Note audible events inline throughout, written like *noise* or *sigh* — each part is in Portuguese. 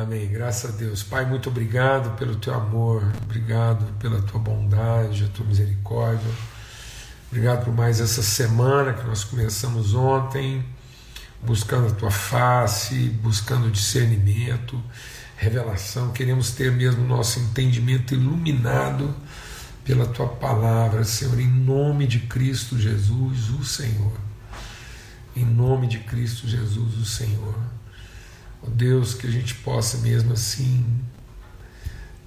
Amém. Graças a Deus. Pai, muito obrigado pelo teu amor, obrigado pela tua bondade, a tua misericórdia. Obrigado por mais essa semana que nós começamos ontem, buscando a tua face, buscando discernimento, revelação. Queremos ter mesmo nosso entendimento iluminado pela tua palavra, Senhor, em nome de Cristo Jesus, o Senhor. Em nome de Cristo Jesus, o Senhor. Oh Deus, que a gente possa mesmo assim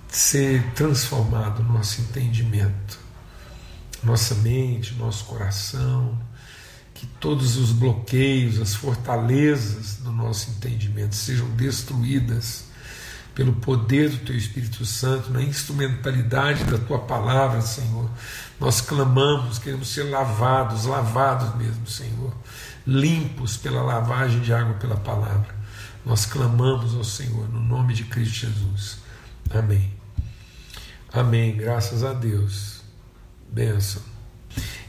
ser transformado no nosso entendimento, nossa mente, nosso coração, que todos os bloqueios, as fortalezas do nosso entendimento sejam destruídas pelo poder do Teu Espírito Santo, na instrumentalidade da Tua palavra, Senhor. Nós clamamos, queremos ser lavados, lavados mesmo, Senhor, limpos pela lavagem de água pela palavra. Nós clamamos ao Senhor no nome de Cristo Jesus. Amém. Amém. Graças a Deus. Benção.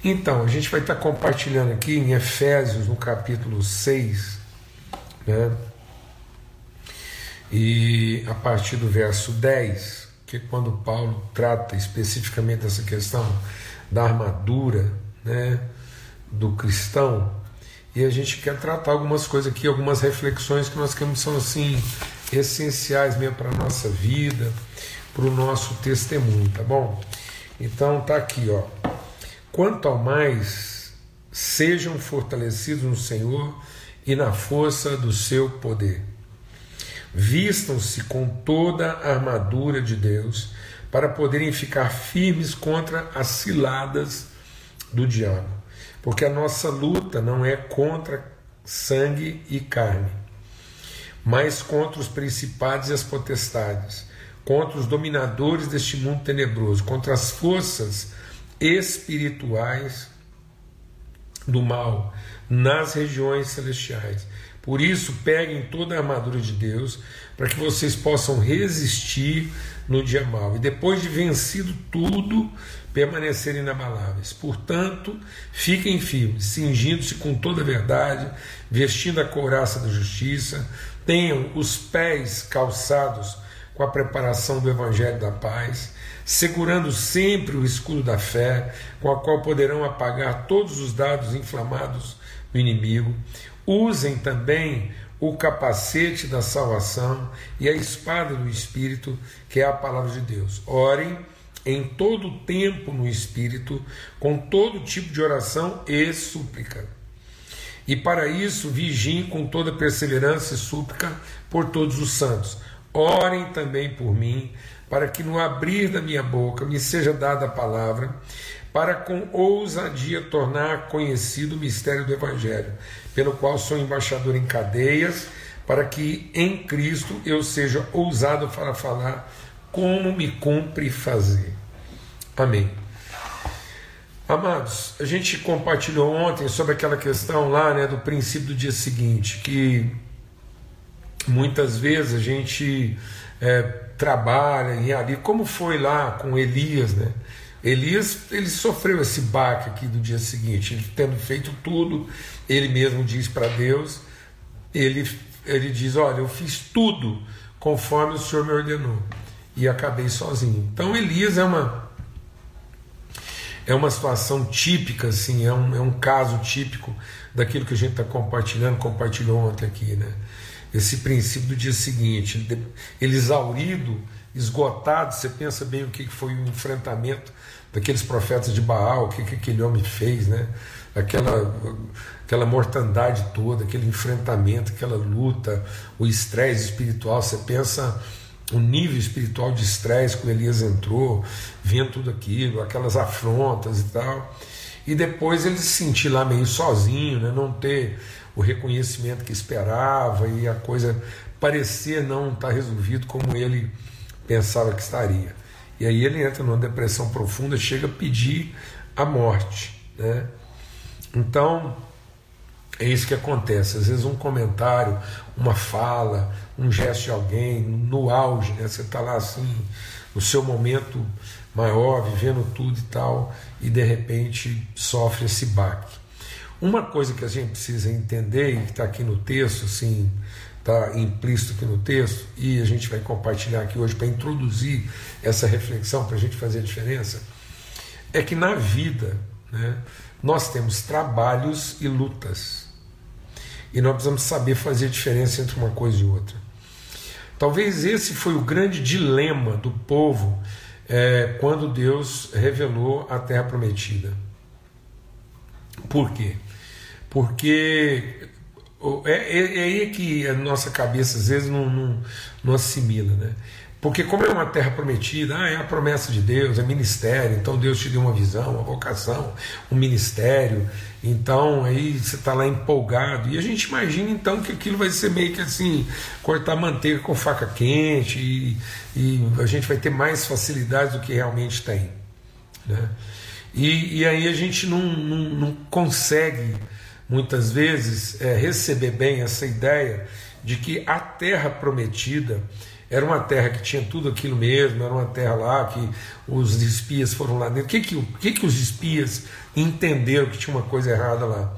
Então, a gente vai estar compartilhando aqui em Efésios, no capítulo 6, né? E a partir do verso 10, que é quando Paulo trata especificamente dessa questão da armadura, né, do cristão, e a gente quer tratar algumas coisas aqui, algumas reflexões que nós queremos são assim essenciais mesmo para a nossa vida, para o nosso testemunho, tá bom? Então tá aqui, ó. Quanto ao mais, sejam fortalecidos no Senhor e na força do seu poder. Vistam-se com toda a armadura de Deus para poderem ficar firmes contra as ciladas do diabo porque a nossa luta não é contra sangue e carne, mas contra os principados e as potestades, contra os dominadores deste mundo tenebroso, contra as forças espirituais do mal nas regiões celestiais. Por isso, peguem toda a armadura de Deus para que vocês possam resistir no dia mal. E depois de vencido tudo, permanecerem inabaláveis. Portanto, fiquem firmes, cingindo-se com toda a verdade, vestindo a couraça da justiça, tenham os pés calçados com a preparação do evangelho da paz, segurando sempre o escudo da fé, com a qual poderão apagar todos os dados inflamados do inimigo. Usem também o capacete da salvação e a espada do Espírito, que é a palavra de Deus. Orem em todo tempo no Espírito, com todo tipo de oração e súplica. E para isso vigiem com toda perseverança e súplica por todos os santos. Orem também por mim, para que no abrir da minha boca me seja dada a palavra, para com ousadia tornar conhecido o mistério do Evangelho, pelo qual sou embaixador em cadeias, para que em Cristo eu seja ousado para falar como me cumpre fazer. Amém. Amados, a gente compartilhou ontem sobre aquela questão lá, né, do princípio do dia seguinte, que muitas vezes a gente é, trabalha e ali, como foi lá com Elias, né? Elias ele sofreu esse baque aqui do dia seguinte, ele tendo feito tudo, ele mesmo diz para Deus, ele, ele diz: Olha, eu fiz tudo conforme o Senhor me ordenou e acabei sozinho. Então Elias é uma é uma situação típica, assim, é um, é um caso típico daquilo que a gente está compartilhando, compartilhou ontem aqui, né? Esse princípio do dia seguinte, ele exaurido, esgotado, você pensa bem o que foi o enfrentamento daqueles profetas de Baal, o que, que aquele homem fez, né? Aquela, aquela mortandade toda, aquele enfrentamento, aquela luta, o estresse espiritual, você pensa o nível espiritual de estresse que Elias entrou, vendo tudo aquilo, aquelas afrontas e tal. E depois ele se sentir lá meio sozinho, né? não ter o reconhecimento que esperava e a coisa parecer não estar tá resolvido como ele pensava que estaria. E aí ele entra numa depressão profunda, chega a pedir a morte. Né? Então, é isso que acontece. Às vezes um comentário, uma fala, um gesto de alguém, no auge, né? Você está lá assim, no seu momento maior, vivendo tudo e tal, e de repente sofre esse baque. Uma coisa que a gente precisa entender, e que está aqui no texto, assim, está implícito aqui no texto, e a gente vai compartilhar aqui hoje para introduzir essa reflexão, para a gente fazer a diferença, é que na vida né, nós temos trabalhos e lutas. E nós precisamos saber fazer a diferença entre uma coisa e outra. Talvez esse foi o grande dilema do povo é, quando Deus revelou a terra prometida. Por quê? Porque é, é, é, aí que a nossa cabeça às vezes não, não, não, assimila, né? Porque como é uma terra prometida, ah, é a promessa de Deus, é ministério, então Deus te deu uma visão, uma vocação, um ministério, então aí você está lá empolgado, e a gente imagina então que aquilo vai ser meio que assim, cortar manteiga com faca quente, e, e a gente vai ter mais facilidade do que realmente tem. Né? E, e aí a gente não, não, não consegue muitas vezes é, receber bem essa ideia de que a terra prometida era uma terra que tinha tudo aquilo mesmo, era uma terra lá que os espias foram lá dentro. O que, que, que, que os espias entenderam que tinha uma coisa errada lá?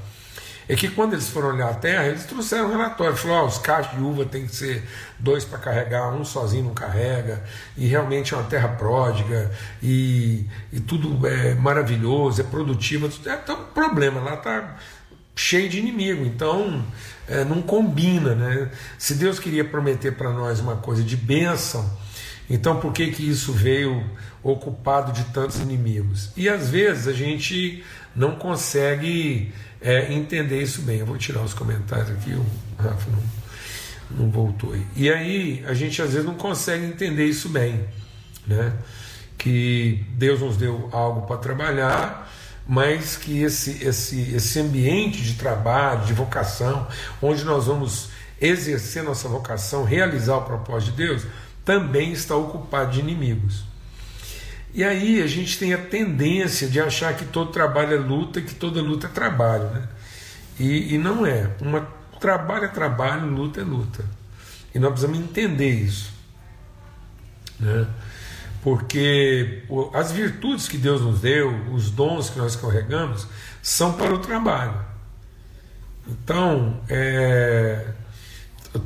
É que quando eles foram olhar a terra, eles trouxeram um relatório. Falaram: oh, os cachos de uva tem que ser dois para carregar, um sozinho não carrega, e realmente é uma terra pródiga, e, e tudo é maravilhoso, é produtivo. É, tá problema, lá está cheio de inimigo, então é, não combina, né? Se Deus queria prometer para nós uma coisa de bênção, então por que que isso veio ocupado de tantos inimigos? E às vezes a gente não consegue é, entender isso bem. Eu vou tirar os comentários aqui, o Rafa não, não voltou aí. E aí a gente às vezes não consegue entender isso bem, né? Que Deus nos deu algo para trabalhar mas que esse, esse, esse ambiente de trabalho, de vocação, onde nós vamos exercer nossa vocação, realizar o propósito de Deus, também está ocupado de inimigos. E aí a gente tem a tendência de achar que todo trabalho é luta que toda luta é trabalho. Né? E, e não é. Uma, trabalho é trabalho, luta é luta. E nós precisamos entender isso. Né? Porque as virtudes que Deus nos deu, os dons que nós carregamos, são para o trabalho. Então, é,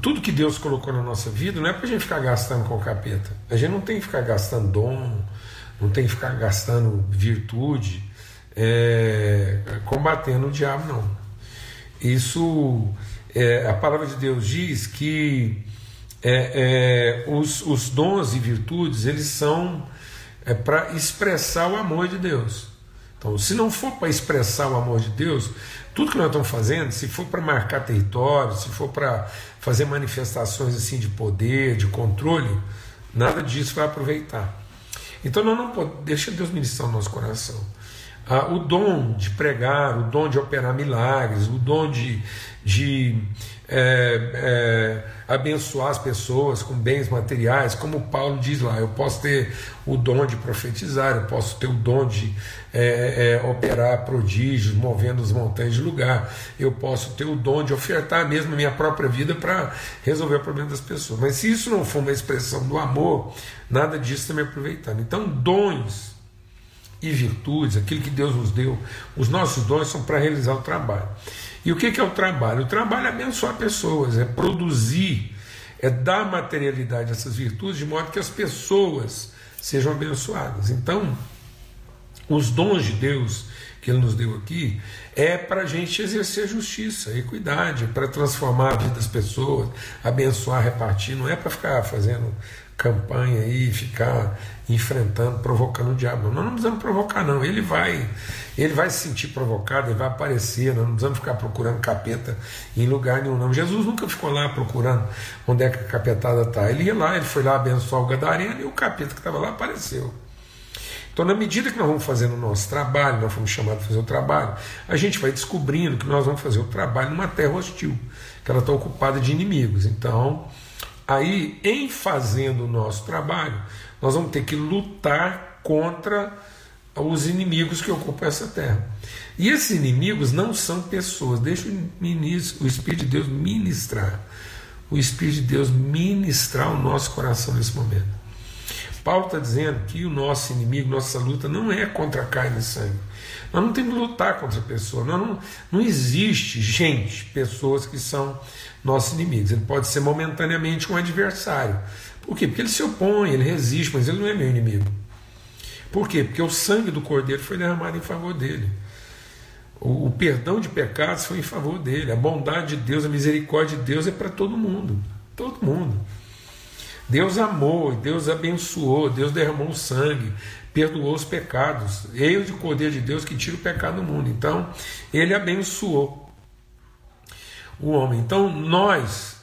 tudo que Deus colocou na nossa vida não é para a gente ficar gastando com o capeta. A gente não tem que ficar gastando dom, não tem que ficar gastando virtude, é, combatendo o diabo, não. Isso, é, a palavra de Deus diz que é, é, os, os dons e virtudes eles são é, para expressar o amor de Deus. Então, se não for para expressar o amor de Deus, tudo que nós estamos fazendo, se for para marcar território, se for para fazer manifestações assim de poder, de controle, nada disso vai aproveitar. Então, nós não podemos, deixa Deus ministrar o nosso coração. Ah, o dom de pregar, o dom de operar milagres, o dom de, de é, é, abençoar as pessoas com bens materiais, como Paulo diz lá, eu posso ter o dom de profetizar, eu posso ter o dom de é, é, operar prodígios, movendo as montanhas de lugar, eu posso ter o dom de ofertar mesmo a minha própria vida para resolver o problema das pessoas. Mas se isso não for uma expressão do amor, nada disso está me aproveitando. Então, dons e virtudes, aquilo que Deus nos deu, os nossos dons são para realizar o trabalho. E o que é o trabalho? O trabalho é abençoar pessoas, é produzir, é dar materialidade a essas virtudes de modo que as pessoas sejam abençoadas. Então, os dons de Deus que Ele nos deu aqui é para a gente exercer justiça, equidade, para transformar a vida das pessoas, abençoar, repartir, não é para ficar fazendo campanha aí, ficar enfrentando, provocando o diabo. Nós não precisamos provocar, não. Ele vai, ele vai se sentir provocado, ele vai aparecer. Nós não precisamos ficar procurando capeta em lugar nenhum, não. Jesus nunca ficou lá procurando onde é que a capetada está. Ele ia lá, ele foi lá abençoar o Gadareno e o capeta que estava lá apareceu. Então, na medida que nós vamos fazendo o nosso trabalho, nós fomos chamados a fazer o trabalho, a gente vai descobrindo que nós vamos fazer o trabalho numa terra hostil, que ela está ocupada de inimigos. Então, Aí, em fazendo o nosso trabalho, nós vamos ter que lutar contra os inimigos que ocupam essa terra. E esses inimigos não são pessoas. Deixa o, Espírito de Deus ministrar. O Espírito de Deus ministrar o nosso coração nesse momento. Paulo está dizendo que o nosso inimigo, nossa luta não é contra carne e sangue. Nós não temos que lutar contra a pessoa. Nós não, não existe gente, pessoas que são nossos inimigos. Ele pode ser momentaneamente um adversário. Por quê? Porque ele se opõe, ele resiste, mas ele não é meu inimigo. Por quê? Porque o sangue do cordeiro foi derramado em favor dele. O, o perdão de pecados foi em favor dele. A bondade de Deus, a misericórdia de Deus é para todo mundo. Todo mundo. Deus amou, Deus abençoou, Deus derramou o sangue, perdoou os pecados. Eis de cordeiro de Deus que tira o pecado do mundo. Então, ele abençoou o homem. Então, nós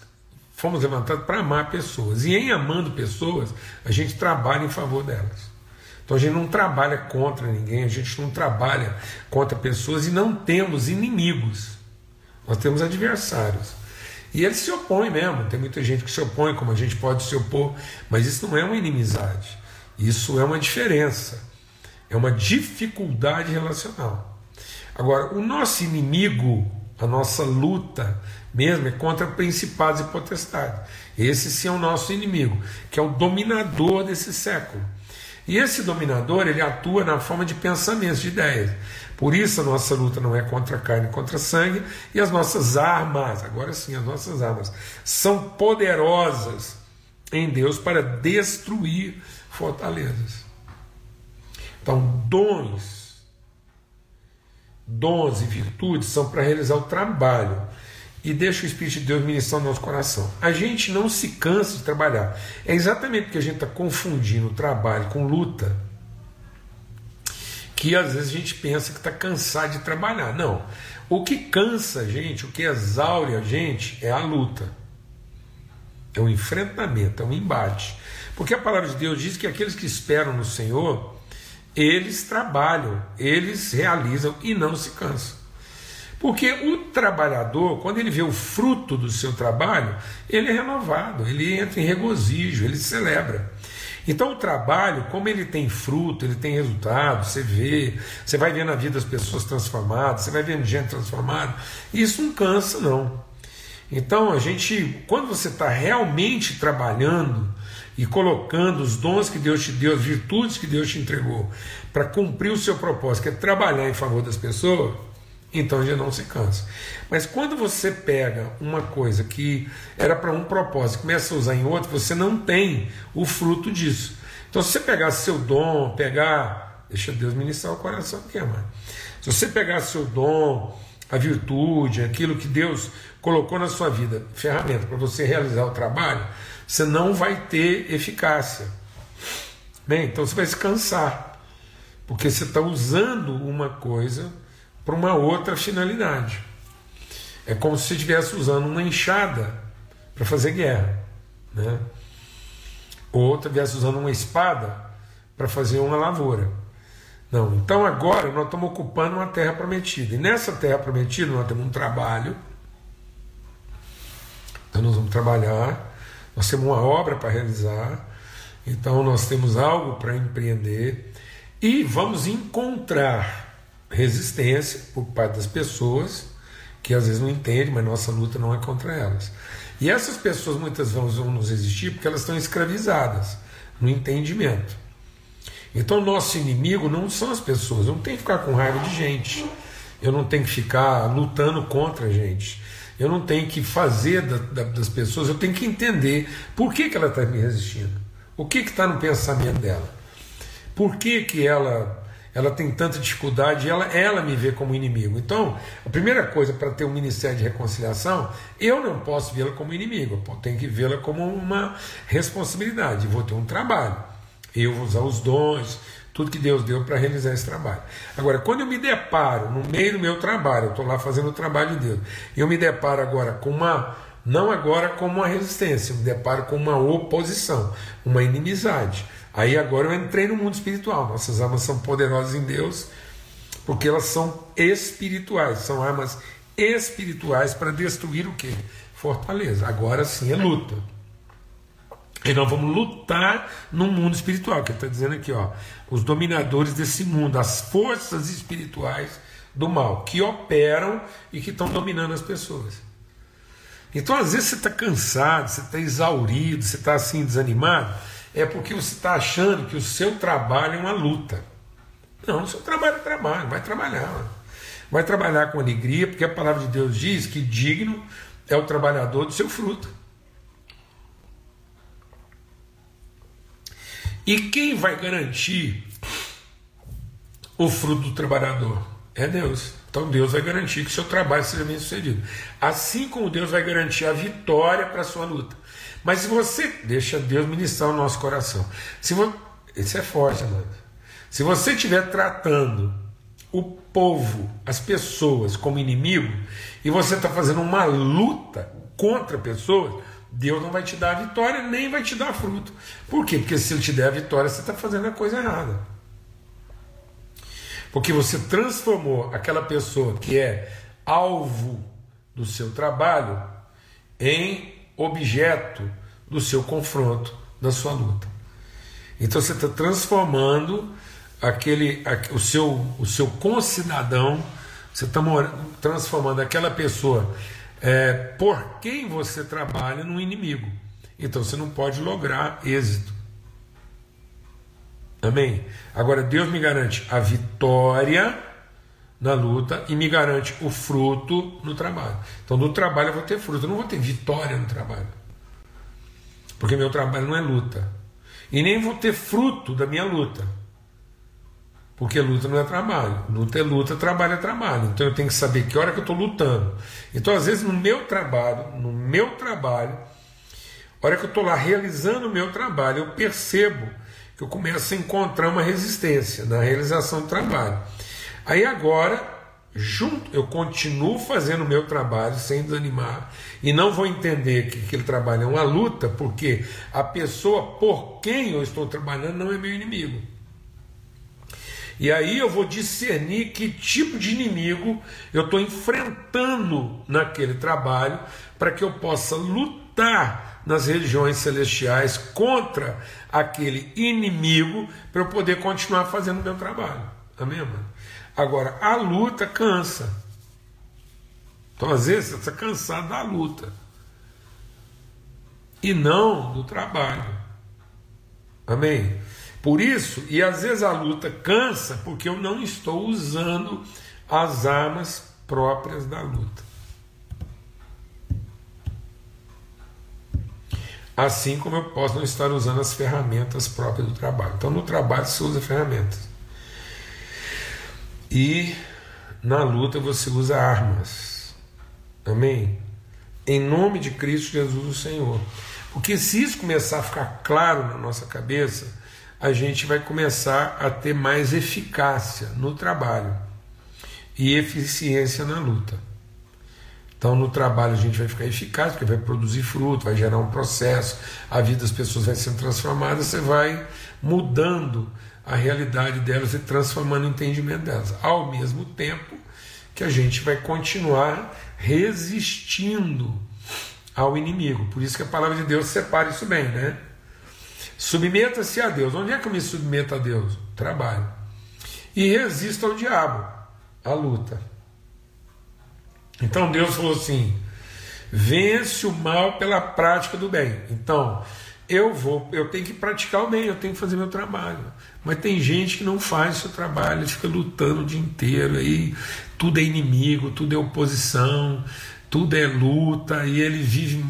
fomos levantados para amar pessoas. E em amando pessoas, a gente trabalha em favor delas. Então a gente não trabalha contra ninguém, a gente não trabalha contra pessoas e não temos inimigos. Nós temos adversários. E eles se opõem mesmo. Tem muita gente que se opõe, como a gente pode se opor, mas isso não é uma inimizade. Isso é uma diferença. É uma dificuldade relacional. Agora, o nosso inimigo, a nossa luta mesmo, é contra principados e potestades. Esse sim é o nosso inimigo, que é o dominador desse século. E esse dominador, ele atua na forma de pensamentos, de ideias. Por isso a nossa luta não é contra carne, contra sangue, e as nossas armas, agora sim, as nossas armas, são poderosas em Deus para destruir fortalezas. Então, dons, dons e virtudes são para realizar o trabalho e deixa o Espírito de Deus ministrar no nosso coração. A gente não se cansa de trabalhar. É exatamente porque a gente está confundindo trabalho com luta que às vezes a gente pensa que está cansado de trabalhar. Não. O que cansa a gente, o que exaure a gente é a luta. É o enfrentamento, é o embate. Porque a palavra de Deus diz que aqueles que esperam no Senhor, eles trabalham, eles realizam e não se cansam. Porque o trabalhador, quando ele vê o fruto do seu trabalho, ele é renovado, ele entra em regozijo, ele celebra. Então o trabalho, como ele tem fruto, ele tem resultado, você vê, você vai vendo a vida das pessoas transformadas, você vai vendo gente transformada, isso não cansa não. Então a gente, quando você está realmente trabalhando e colocando os dons que Deus te deu, as virtudes que Deus te entregou, para cumprir o seu propósito, que é trabalhar em favor das pessoas, então já não se cansa. Mas quando você pega uma coisa que era para um propósito, começa a usar em outro, você não tem o fruto disso. Então, se você pegar seu dom, pegar, deixa Deus ministrar o coração aqui, mano. Se você pegar seu dom, a virtude, aquilo que Deus colocou na sua vida, ferramenta para você realizar o trabalho, você não vai ter eficácia. Bem, então você vai se cansar, porque você está usando uma coisa para uma outra finalidade. É como se você estivesse usando uma enxada para fazer guerra, né? ou estivesse usando uma espada para fazer uma lavoura. Não, então agora nós estamos ocupando uma terra prometida. E nessa terra prometida nós temos um trabalho. Então nós vamos trabalhar, nós temos uma obra para realizar, então nós temos algo para empreender e vamos encontrar resistência por parte das pessoas, que às vezes não entendem, mas nossa luta não é contra elas. E essas pessoas muitas vezes vão nos resistir porque elas estão escravizadas no entendimento. Então, nosso inimigo não são as pessoas. Eu não tenho que ficar com raiva de gente. Eu não tenho que ficar lutando contra a gente. Eu não tenho que fazer da, da, das pessoas. Eu tenho que entender por que, que ela está me resistindo. O que está no pensamento dela. Por que, que ela ela tem tanta dificuldade, ela, ela me vê como inimigo. Então, a primeira coisa para ter um ministério de reconciliação, eu não posso vê-la como inimigo, eu tenho que vê-la como uma responsabilidade. Vou ter um trabalho, eu vou usar os dons, tudo que Deus deu para realizar esse trabalho. Agora, quando eu me deparo no meio do meu trabalho, eu estou lá fazendo o trabalho de Deus, eu me deparo agora com uma não agora como uma resistência, eu me deparo com uma oposição, uma inimizade. Aí agora eu entrei no mundo espiritual. Nossas armas são poderosas em Deus, porque elas são espirituais, são armas espirituais para destruir o que? Fortaleza. Agora sim é luta. E nós vamos lutar no mundo espiritual, que ele está dizendo aqui, ó, os dominadores desse mundo, as forças espirituais do mal, que operam e que estão dominando as pessoas. Então, às vezes, você está cansado, você está exaurido, você está assim desanimado. É porque você está achando que o seu trabalho é uma luta. Não, o seu trabalho é trabalho, vai trabalhar. Vai trabalhar com alegria, porque a palavra de Deus diz que digno é o trabalhador do seu fruto. E quem vai garantir o fruto do trabalhador? É Deus. Então Deus vai garantir que o seu trabalho seja bem sucedido. Assim como Deus vai garantir a vitória para a sua luta. Mas se você deixa Deus ministrar o nosso coração, se você, isso é forte, amado. Se você estiver tratando o povo, as pessoas como inimigo, e você está fazendo uma luta contra pessoas, Deus não vai te dar a vitória, nem vai te dar fruto. Por quê? Porque se Ele te der a vitória, você está fazendo a coisa errada. Porque você transformou aquela pessoa que é alvo do seu trabalho em objeto do seu confronto, da sua luta. Então você está transformando aquele, o seu, o seu concidadão, você está transformando aquela pessoa é, por quem você trabalha num inimigo. Então você não pode lograr êxito. Amém? Agora Deus me garante a vitória na luta e me garante o fruto no trabalho. Então no trabalho eu vou ter fruto, eu não vou ter vitória no trabalho. Porque meu trabalho não é luta. E nem vou ter fruto da minha luta. Porque luta não é trabalho. Luta é luta, trabalho é trabalho. Então eu tenho que saber que hora que eu estou lutando. Então, às vezes, no meu trabalho, no meu trabalho, hora que eu estou lá realizando o meu trabalho, eu percebo que eu começo a encontrar uma resistência na realização do trabalho. Aí agora, junto, eu continuo fazendo o meu trabalho sem desanimar e não vou entender que aquele trabalho é uma luta, porque a pessoa por quem eu estou trabalhando não é meu inimigo. E aí eu vou discernir que tipo de inimigo eu estou enfrentando naquele trabalho para que eu possa lutar nas regiões celestiais contra aquele inimigo para eu poder continuar fazendo o meu trabalho. Amém, mano? Agora, a luta cansa. Então, às vezes, você está cansado da luta e não do trabalho. Amém? Por isso, e às vezes a luta cansa porque eu não estou usando as armas próprias da luta. Assim como eu posso não estar usando as ferramentas próprias do trabalho. Então, no trabalho você usa ferramentas. E na luta você usa armas. Amém? Em nome de Cristo Jesus, o Senhor. Porque se isso começar a ficar claro na nossa cabeça, a gente vai começar a ter mais eficácia no trabalho e eficiência na luta. Então, no trabalho a gente vai ficar eficaz, porque vai produzir fruto, vai gerar um processo, a vida das pessoas vai sendo transformada, você vai mudando a realidade delas e transformando o entendimento delas. Ao mesmo tempo que a gente vai continuar resistindo ao inimigo. Por isso que a palavra de Deus separa isso bem, né? Submeta-se a Deus. Onde é que eu me submeto a Deus? Trabalho. E resista ao diabo, a luta. Então Deus falou assim: vence o mal pela prática do bem. Então, eu vou, eu tenho que praticar o bem, eu tenho que fazer meu trabalho. Mas tem gente que não faz o seu trabalho, fica lutando o dia inteiro, aí tudo é inimigo, tudo é oposição, tudo é luta, e ele vive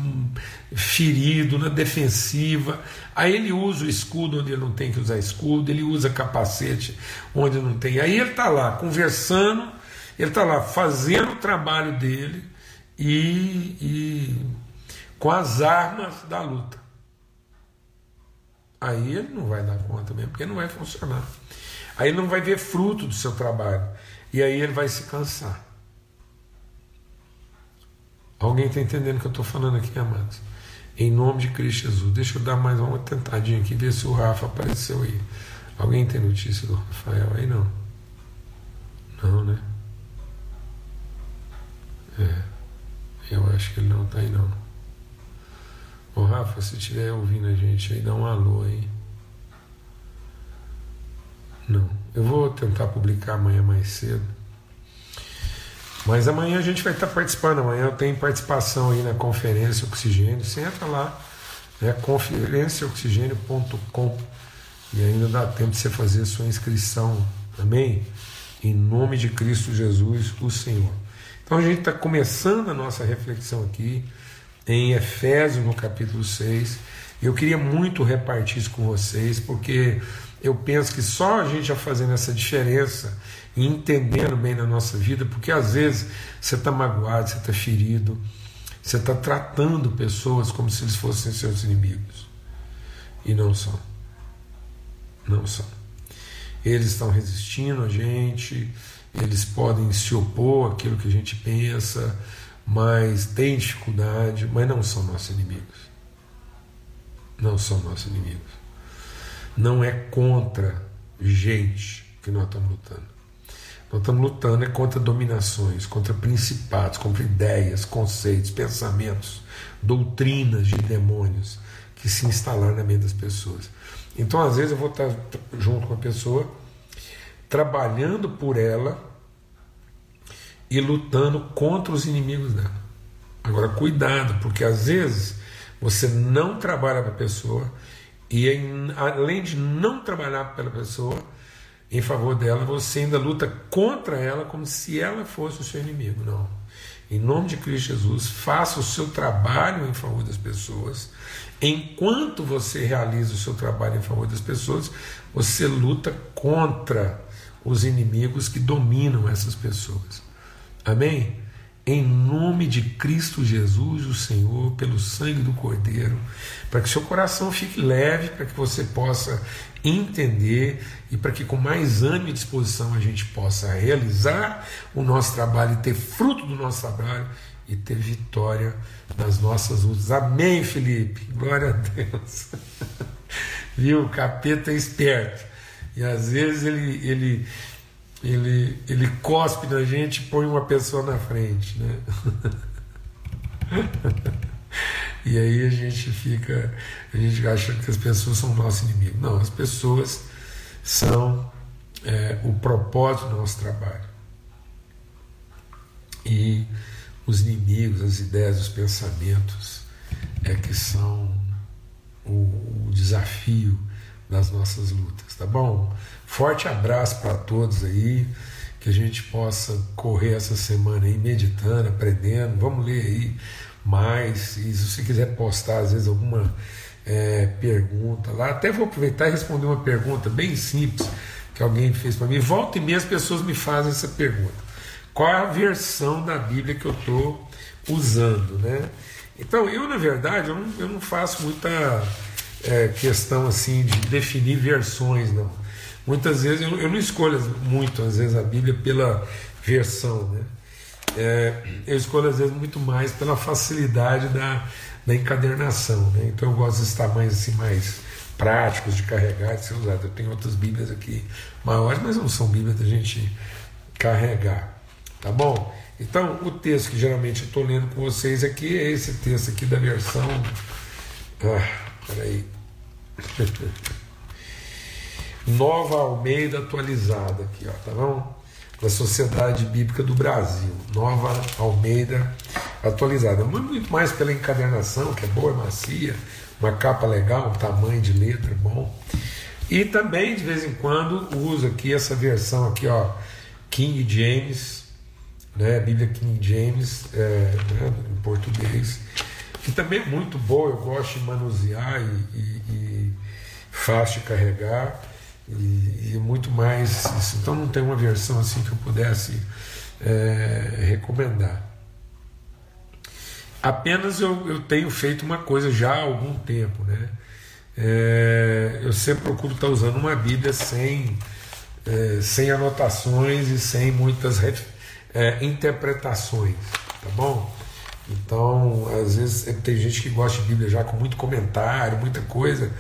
ferido, na defensiva. Aí ele usa o escudo onde ele não tem que usar escudo, ele usa capacete onde não tem. Aí ele está lá conversando, ele está lá fazendo o trabalho dele e, e com as armas da luta. Aí ele não vai dar conta mesmo, porque não vai funcionar. Aí ele não vai ver fruto do seu trabalho. E aí ele vai se cansar. Alguém está entendendo o que eu estou falando aqui, amados? Em nome de Cristo Jesus. Deixa eu dar mais uma tentadinha aqui, ver se o Rafa apareceu aí. Alguém tem notícia do Rafael aí? Não. Não, né? É. Eu acho que ele não está aí, não. Ô Rafa, se estiver ouvindo a gente aí, dá um alô aí. Não. Eu vou tentar publicar amanhã mais cedo. Mas amanhã a gente vai estar participando. Amanhã tenho participação aí na conferência Oxigênio. Você entra lá, é conferenciaoxigênio.com e ainda dá tempo de você fazer a sua inscrição. Amém? Em nome de Cristo Jesus, o Senhor. Então a gente está começando a nossa reflexão aqui em Efésios, no capítulo 6. Eu queria muito repartir isso com vocês, porque eu penso que só a gente já fazendo essa diferença e entendendo bem na nossa vida, porque às vezes você está magoado, você está ferido, você está tratando pessoas como se eles fossem seus inimigos. E não são. Não são. Eles estão resistindo a gente, eles podem se opor àquilo que a gente pensa, mas tem dificuldade, mas não são nossos inimigos. Não são nossos inimigos. Não é contra gente que nós estamos lutando. Nós estamos lutando é contra dominações, contra principados, contra ideias, conceitos, pensamentos, doutrinas de demônios que se instalaram na mente das pessoas. Então, às vezes, eu vou estar junto com a pessoa, trabalhando por ela e lutando contra os inimigos dela. Agora, cuidado, porque às vezes você não trabalha para a pessoa e, além de não trabalhar pela pessoa, em favor dela, você ainda luta contra ela como se ela fosse o seu inimigo. Não. Em nome de Cristo Jesus, faça o seu trabalho em favor das pessoas. Enquanto você realiza o seu trabalho em favor das pessoas, você luta contra os inimigos que dominam essas pessoas. Amém? em nome de Cristo Jesus, o Senhor, pelo sangue do Cordeiro, para que seu coração fique leve, para que você possa entender e para que com mais ânimo e disposição a gente possa realizar o nosso trabalho e ter fruto do nosso trabalho e ter vitória nas nossas lutas. Amém, Felipe. Glória a Deus. *laughs* Viu? O capeta é esperto. E às vezes ele, ele ele, ele cospe na gente e põe uma pessoa na frente. Né? *laughs* e aí a gente fica, a gente acha que as pessoas são nosso inimigo. Não, as pessoas são é, o propósito do nosso trabalho. E os inimigos, as ideias, os pensamentos é que são o, o desafio das nossas lutas, tá bom? Forte abraço para todos aí, que a gente possa correr essa semana aí meditando, aprendendo. Vamos ler aí mais. E se você quiser postar, às vezes, alguma é, pergunta lá, até vou aproveitar e responder uma pergunta bem simples que alguém fez para mim. Volta e meia as pessoas me fazem essa pergunta. Qual é a versão da Bíblia que eu estou usando, né? Então, eu, na verdade, eu não, eu não faço muita é, questão assim de definir versões, não. Muitas vezes eu, eu, não escolho muito, às vezes, a Bíblia pela versão, né? É, eu escolho às vezes muito mais pela facilidade da, da encadernação, né? Então eu gosto desses tamanhos assim mais práticos de carregar, de ser usado. Eu tenho outras Bíblias aqui maiores, mas não são Bíblias da gente carregar, tá bom? Então o texto que geralmente eu estou lendo com vocês aqui é esse texto aqui da versão. Ah, peraí. *laughs* Nova Almeida atualizada aqui, ó, tá bom? Da Sociedade Bíblica do Brasil. Nova Almeida atualizada. Muito mais pela encadernação, que é boa, macia, uma capa legal, um tamanho de letra bom. E também, de vez em quando, uso aqui essa versão aqui, ó, King James, né, Bíblia King James, é, né, em português, que também é muito boa, eu gosto de manusear e, e, e fácil de carregar e, e, muito mais. Isso. Então não tem uma versão assim que eu pudesse é, recomendar. Apenas eu, eu tenho feito uma coisa já há algum tempo, né? É, eu sempre procuro estar usando uma Bíblia sem, é, sem anotações e sem muitas é, interpretações, tá bom? Então, às vezes tem gente que gosta de Bíblia já com muito comentário, muita coisa.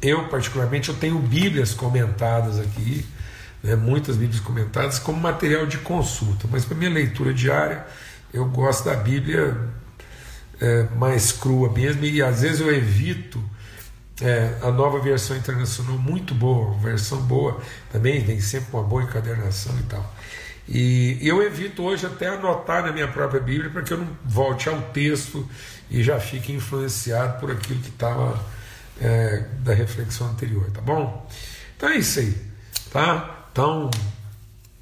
Eu, particularmente, eu tenho Bíblias comentadas aqui, né, muitas Bíblias comentadas, como material de consulta. Mas para minha leitura diária, eu gosto da Bíblia é, mais crua mesmo, e às vezes eu evito é, a nova versão internacional, muito boa, versão boa também, vem sempre uma boa encadernação e tal. E eu evito hoje até anotar na minha própria Bíblia para que eu não volte ao texto e já fique influenciado por aquilo que estava é, da reflexão anterior, tá bom? Então é isso aí, tá? Então,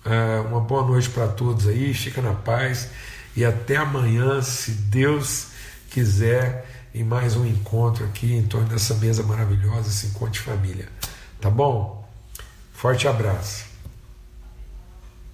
é, uma boa noite para todos aí, fica na paz e até amanhã, se Deus quiser, em mais um encontro aqui em torno dessa mesa maravilhosa, esse encontro de família, tá bom? Forte abraço.